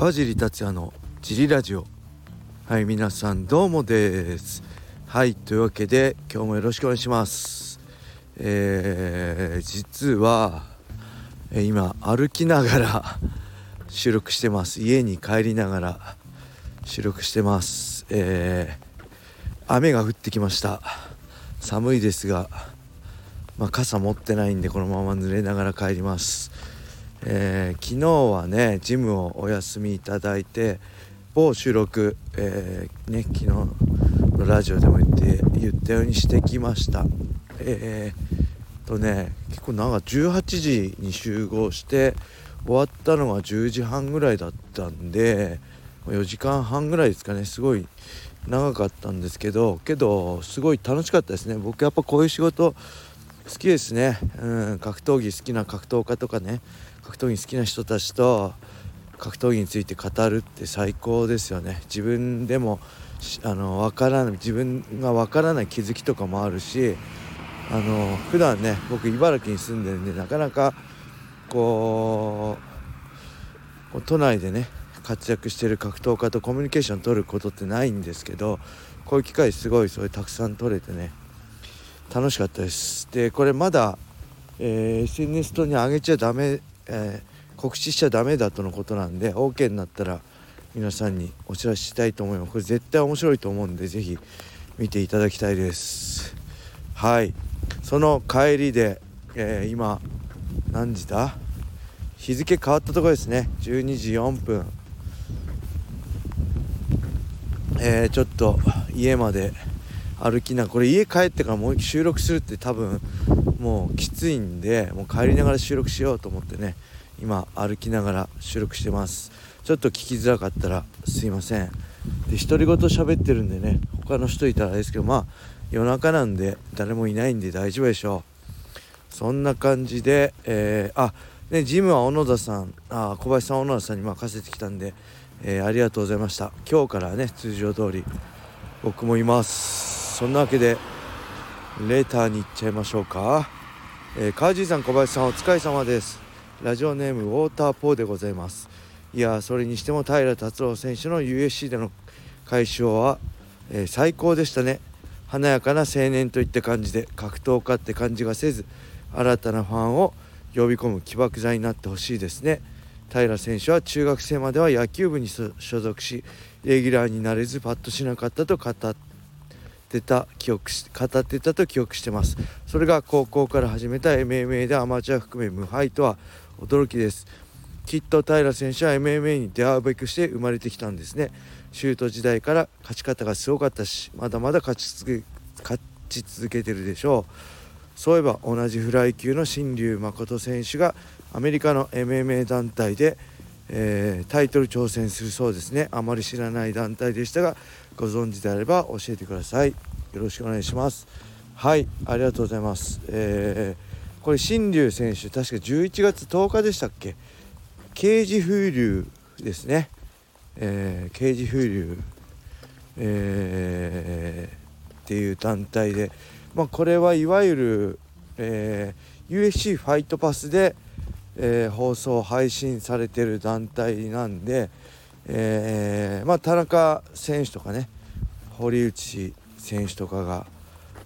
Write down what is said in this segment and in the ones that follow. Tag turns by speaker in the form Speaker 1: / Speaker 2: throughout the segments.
Speaker 1: 川尻達也のジリラジオ。はい皆さんどうもです。はいというわけで今日もよろしくお願いします。えー、実は今歩きながら収録してます。家に帰りながら収録してます。えー、雨が降ってきました。寒いですがまあ、傘持ってないんでこのまま濡れながら帰ります。えー、昨日はねジムをお休みいただいて某収録、えー、ね、昨日のラジオでも言って言ったようにしてきました。えー、とね結構なんか18時に集合して終わったのが10時半ぐらいだったんで4時間半ぐらいですかね。すごい長かったんですけどけどすごい楽しかったですね。僕やっぱこういう仕事好きですね、うん、格闘技好きな格闘家とかね。格闘技好きな人たちと格闘技について語るって最高ですよね。自分でもあの分からない自分が分からない気づきとかもあるしあの普段ね僕茨城に住んでるんでなかなかこう都内でね活躍してる格闘家とコミュニケーション取ることってないんですけどこういう機会すごいそれたくさん取れてね楽しかったです。でこれまだ、えー、SNS 等に上げちゃダメえー、告知しちゃダメだとのことなんで OK になったら皆さんにお知らせしたいと思います。これ絶対面白いと思うんで是非見ていただきたいです。はい。その帰りで、えー、今何時だ？日付変わったところですね。12時4分。えー、ちょっと家まで歩きなこれ家帰ってからもう収録するって多分もうきついんでもう帰りながら収録しようと思ってね今歩きながら収録してます。ちょっと聞きづらかったらすいません。で独り言喋ってるんでね他の人いたらあれですけどまあ夜中なんで誰もいないんで大丈夫でしょう。そんな感じで、えー、あねジムは小野田さんあ小林さん小野田さんに任せてきたんで、えー、ありがとうございました。今日からね通常通り僕もいます。そんなわけでレターに行っちゃいましょうか、えー、川尻さん小林さんお疲れ様です。ラジオネームウォーターポーでございます。いやそれにしても平達郎選手の USC での解消は、えー、最高でしたね。華やかな青年といった感じで格闘家って感じがせず新たなファンを呼び込む起爆剤になってほしいですね。平選手は中学生までは野球部に所属しレギュラーになれずパッとしなかったと語っってた記憶し語ってたと記憶してます。それが高校から始めた MMA でアマチュア含め無敗とは驚きです。きっと平選手は MMA に出会うべくして生まれてきたんですね。シュート時代から勝ち方がすごかったしまだまだ勝ち続け勝ち続けてるでしょう。そういえば同じフライ級の新竜誠選手がアメリカの MMA 団体で、えー、タイトル挑戦するそうですね。あまり知らない団体でしたがご存知であれば教えてください。よろしくお願いします。はいありがとうございます。えー、これ新竜選手確か11月10日でしたっけ？刑事風流ですね。えー、刑事風流。えー、っていう団体でまあこれはいわゆる、えー、USC ファイトパスで、えー、放送配信されてる団体なんで、えー、まあ、田中選手とかね堀内選手とかが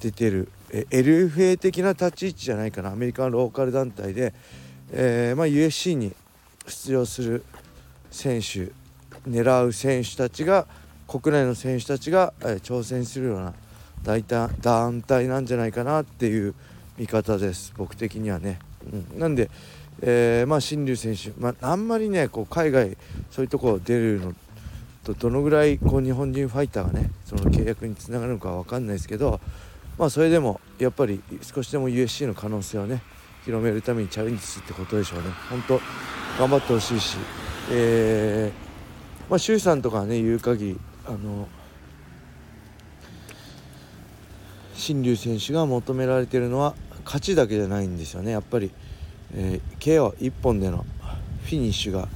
Speaker 1: 出てる、え LFA 的な立ち位置じゃないかなアメリカのローカル団体で、えー、まあ、USC に出場する選手狙う選手たちが国内の選手たちが、えー、挑戦するような大体団体なんじゃないかなっていう見方です僕的にはね。うん、なんでえー、まあ新竜選手、まあ、あんまりねこう海外そういうところ出るのとどのぐらいこう日本人ファイターがねその契約につながるのかは分かんないですけど、まあ、それでもやっぱり少しでも USC の可能性をね広めるためにチャレンジするってことでしょうね。本当頑張ってほしいし、えー、まあ、周さんとかね言う限りあの新竜選手が求められているのは勝ちだけじゃないんですよねやっぱり。えー、KO1 本でのフィニッシュが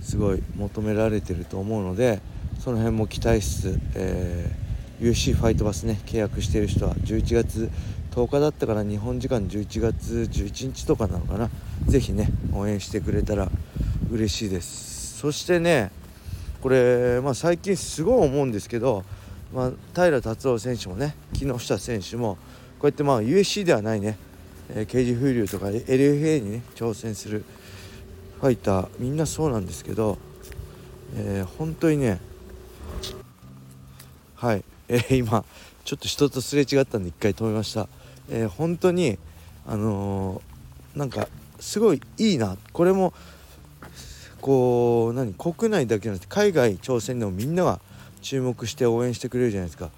Speaker 1: すごい求められてると思うのでその辺も期待しつつ、えー、UFC ファイトバスね契約している人は11月10日だったから日本時間11月11日とかなのかな是非ね応援してくれたら嬉しいですそしてねこれ、まあ、最近すごい思うんですけど、まあ、平達郎選手もね木下選手もこうやってまあ USC ではないね、えー、ケージ風流とか LFA にね挑戦するファイター。みんなそうなんですけど、えー、本当にねはい、えー、今ちょっと人とすれ違ったんで一回止めました、えー、本当にあのー、なんかすごいいいな。これもこう何？国内だけじゃなくて海外挑戦でもみんなが注目して応援してくれるじゃないですか。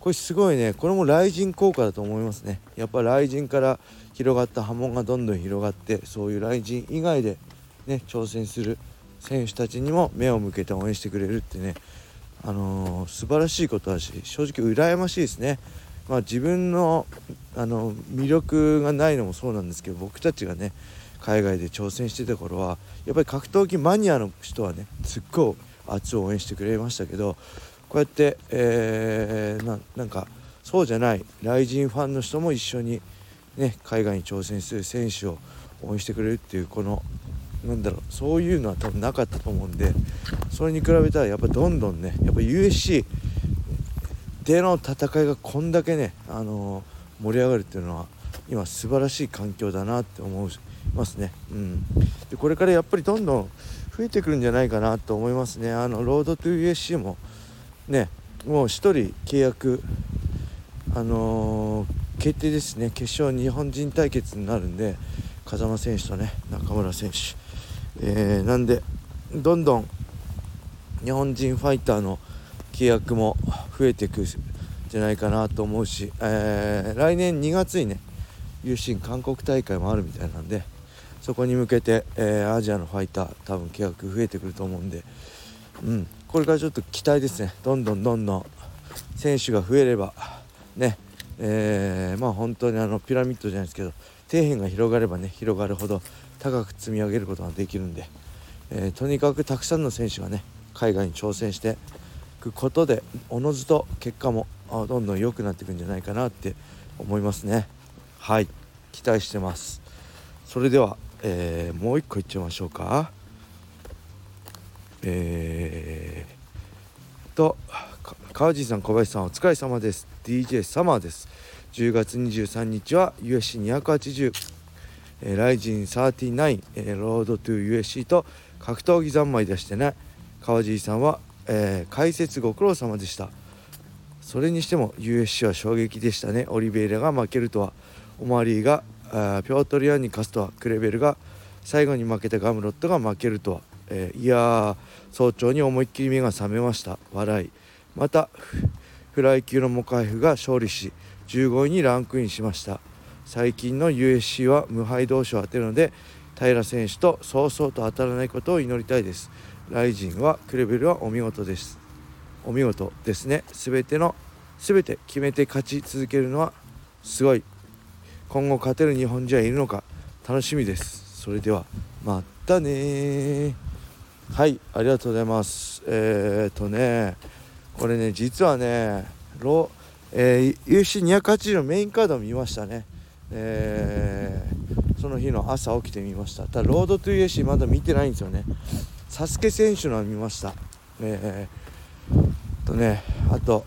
Speaker 1: これすごいね。これも雷神効果だと思いますね。やっぱ雷神から広がった波紋がどんどん広がってそういう雷神以外でね挑戦する選手たちにも目を向けて応援してくれるってね。あのー、素晴らしいことだし正直羨ましいですね。まあ自分のあの魅力がないのもそうなんですけど僕たちがね海外で挑戦してた頃はやっぱり格闘技マニアの人はねすっごい熱を応援してくれましたけどこうやって、えー、なんかそうじゃないライジンファンの人も一緒に、ね、海外に挑戦する選手を応援してくれるっていうこのなんだろうそういうのは多分なかったと思うんでそれに比べたらやっぱどんどんねやっぱ USC での戦いがこんだけね、あのー、盛り上がるっていうのは今素晴らしい環境だなって思いますね。うん、でこれからやっぱりどんどん増えてくるんじゃないかなと思いますね。あのロードトゥ USC もねもう1人契約あのー、決定ですね。決勝日本人対決になるんで風間選手とね中村選手、えー、なんでどんどん日本人ファイターの契約も増えていくんじゃないかなと思うし、えー、来年2月にね有心韓国大会もあるみたいなんでそこに向けて、えー、アジアのファイター多分契約増えてくると思うんで、うん、これからちょっと期待ですね。どんどんどんどん選手が増えれば。ね。えー、まあ本当にあのピラミッドじゃないですけど底辺が広がればね広がるほど高く積み上げることができるんで、えー、とにかくたくさんの選手がね海外に挑戦していくことでおのずと結果もどんどん良くなっていくんじゃないかなって思いますね。はい。期待してます。それでは、えー、もう一個いっちゃいましょうか。えー、と川地さん小林さんお疲れ様です。DJ サマーです。10月23日は USC280 えー、ライジン39、えー、ロードトゥ USC と格闘技三昧出してね。川尻さんは、えー、解説ご苦労様でした。それにしても USC は衝撃でしたね。オリベイラが負けるとは。オマリーがあーピョートリアンに勝つとは。クレベルが最後に負けたガムロットが負けるとは。えー、いや早朝に思いっきり目が覚めました。笑い。またフライ級のモカイフが勝利し15位にランクインしました。最近の USC は無敗同士を当てるので平選手とそうそうと当たらないことを祈りたいです。ライジンはクレベルはお見事です。お見事ですね。全ての全て決めて勝ち続けるのはすごい。今後勝てる日本人はいるのか楽しみです。それではまたねはいありがとうございます。えー、っとねこれね実はねロ、えー、UC280 のメインカードを見ましたね。えー、その日の朝起きてみました。ただロードトゥ UC まだ見てないんですよね。サスケ選手のは見ました。えー、とねあと、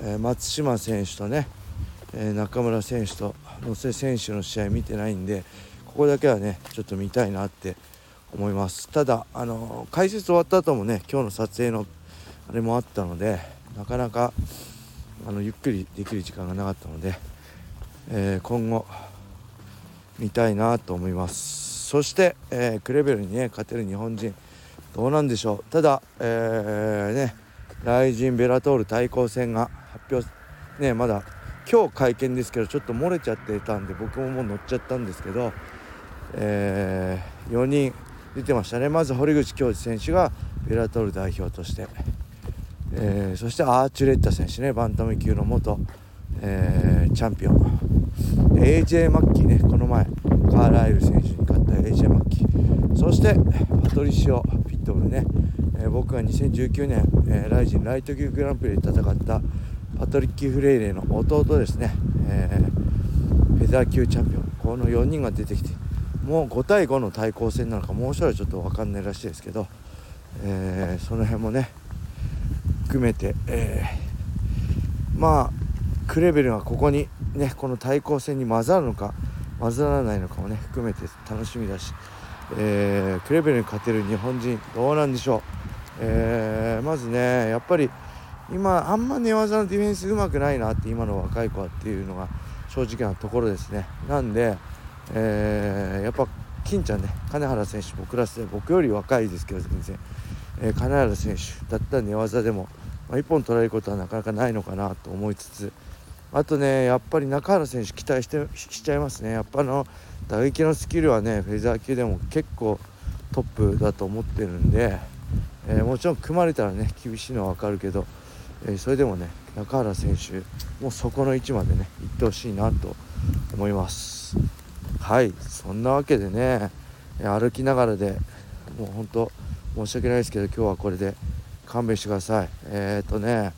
Speaker 1: えー、松島選手とね、えー、中村選手と野瀬選手の試合見てないんでここだけはねちょっと見たいなって思います。ただあの解説終わった後もね今日の撮影のあれもあったのでなかなかあのゆっくりできる時間がなかったので、えー、今後見たいなと思います。そして、えー、クレベルにね勝てる日本人どうなんでしょう。ただ、えー、ねライジン・ベラトール対抗戦が発表ねまだ今日会見ですけどちょっと漏れちゃってたんで僕ももう乗っちゃったんですけど、えー、4人出てましたね。まず堀口恭司選手がベラトル代表として、えー、そしてアーチュレッタ選手ねバンタム級の元、えー、チャンピオン。AJ マッキーねこの前カーライル選手に勝った AJ マッキー。そしてパトリシオ・ピットブルね、えー、僕が2019年、えー、ライジンライト級グランプリで戦ったパトリッキー・フレイレの弟ですね、えー、フェザー級チャンピオン。この4人が出てきてもう5対5の対抗戦なのかもう一人はちょっと分かんないらしいですけど、えー、その辺もね含めて、えー、まあクレベルがここにねこの対抗戦に混ざるのか混ざらないのかもね含めて楽しみだし、えー、クレベルに勝てる日本人どうなんでしょう、えー、まずねやっぱり今あんま寝技のディフェンスうまくないなって今の若い子はっていうのが正直なところですね。なんで、えー、やっぱ金ちゃんね金原選手僕クラスで僕より若いですけど全然、えー、金原選手だったら寝技でも、まあ、1本取られることはなかなかないのかなと思いつつあとねやっぱり中原選手期待してしちゃいますね。やっぱあの打撃のスキルはねフェザー級でも結構トップだと思ってるんで、えー、もちろん組まれたらね厳しいのは分かるけど、えー、それでもね中原選手もうそこの位置までね行ってほしいなと思います。はいそんなわけでね歩きながらでもう本当申し訳ないですけど今日はこれで勘弁してください。えっ、ー、とね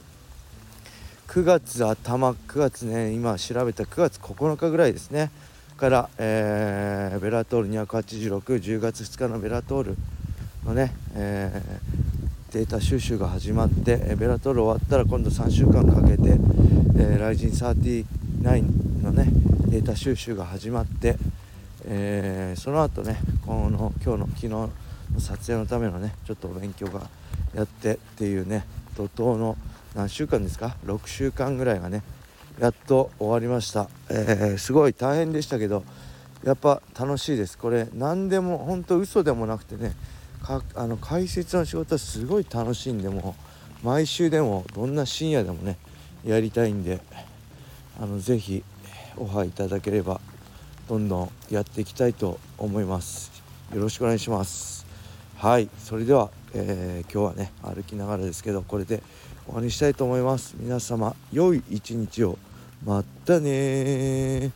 Speaker 1: 9月頭9月ね今調べた9月9日ぐらいですねから、えー、ベラトール286、10月2日のベラトールのね、えー、データ収集が始まってベラトール終わったら今度3週間かけて、えー、ライジン39のねデータ収集が始まって、えー、その後ねこの今日の昨日の撮影のためのねちょっとお勉強がやってっていうね怒涛の何週間ですか？6週間ぐらいがねやっと終わりました、えー、すごい大変でしたけどやっぱ楽しいです。これ何でも本当嘘でもなくてねかあの解説の仕事はすごい楽しいんでも毎週でもどんな深夜でもねやりたいんであのぜひオファーいただければどんどんやっていきたいと思います。よろしくお願いします。はいそれでは、えー、今日はね歩きながらですけどこれで終わりにしたいと思います。皆様良い一日を。またね